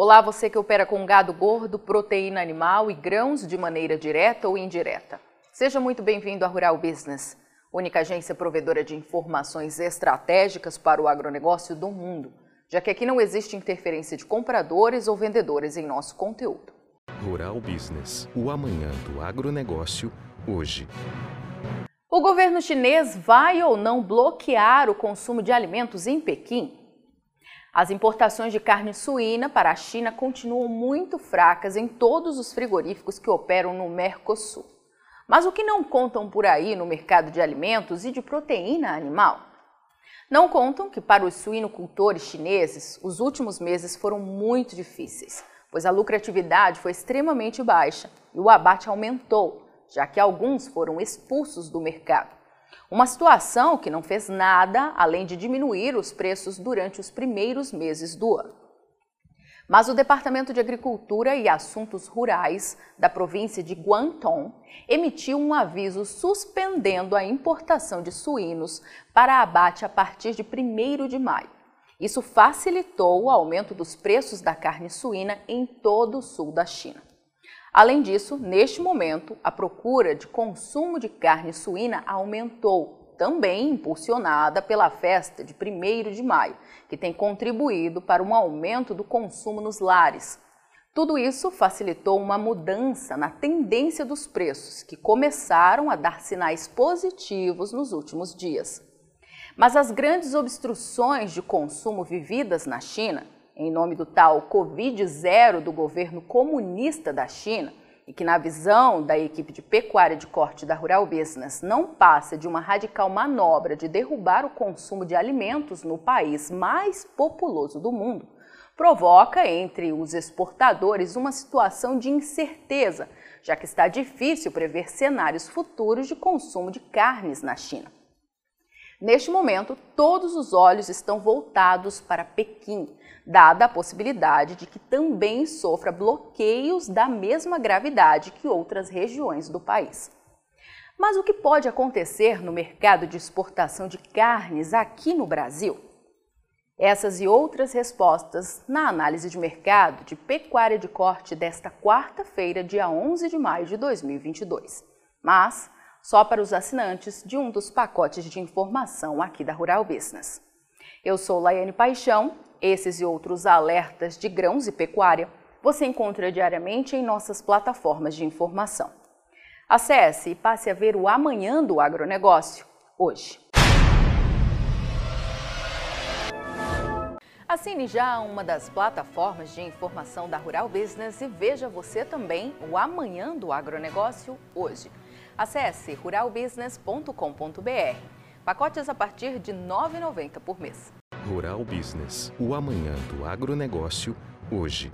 Olá, você que opera com gado gordo, proteína animal e grãos de maneira direta ou indireta. Seja muito bem-vindo à Rural Business, única agência provedora de informações estratégicas para o agronegócio do mundo, já que aqui não existe interferência de compradores ou vendedores em nosso conteúdo. Rural Business, o amanhã do agronegócio, hoje. O governo chinês vai ou não bloquear o consumo de alimentos em Pequim? As importações de carne suína para a China continuam muito fracas em todos os frigoríficos que operam no Mercosul. Mas o que não contam por aí no mercado de alimentos e de proteína animal? Não contam que para os suinocultores chineses, os últimos meses foram muito difíceis, pois a lucratividade foi extremamente baixa e o abate aumentou, já que alguns foram expulsos do mercado. Uma situação que não fez nada além de diminuir os preços durante os primeiros meses do ano. Mas o Departamento de Agricultura e Assuntos Rurais da província de Guangdong emitiu um aviso suspendendo a importação de suínos para abate a partir de 1 de maio. Isso facilitou o aumento dos preços da carne suína em todo o sul da China. Além disso, neste momento, a procura de consumo de carne suína aumentou, também impulsionada pela festa de 1 de maio, que tem contribuído para um aumento do consumo nos lares. Tudo isso facilitou uma mudança na tendência dos preços, que começaram a dar sinais positivos nos últimos dias. Mas as grandes obstruções de consumo vividas na China em nome do tal Covid-0 do governo comunista da China, e que, na visão da equipe de pecuária de corte da Rural Business, não passa de uma radical manobra de derrubar o consumo de alimentos no país mais populoso do mundo, provoca entre os exportadores uma situação de incerteza, já que está difícil prever cenários futuros de consumo de carnes na China. Neste momento, todos os olhos estão voltados para Pequim, dada a possibilidade de que também sofra bloqueios da mesma gravidade que outras regiões do país. Mas o que pode acontecer no mercado de exportação de carnes aqui no Brasil? Essas e outras respostas na análise de mercado de pecuária de corte desta quarta-feira, dia 11 de maio de 2022. Mas só para os assinantes de um dos pacotes de informação aqui da Rural Business. Eu sou Laiane Paixão, esses e outros alertas de grãos e pecuária você encontra diariamente em nossas plataformas de informação. Acesse e passe a ver o Amanhã do Agronegócio, hoje. Assine já uma das plataformas de informação da Rural Business e veja você também o Amanhã do Agronegócio, hoje. Acesse ruralbusiness.com.br. Pacotes a partir de R$ 9,90 por mês. Rural Business, o amanhã do agronegócio, hoje.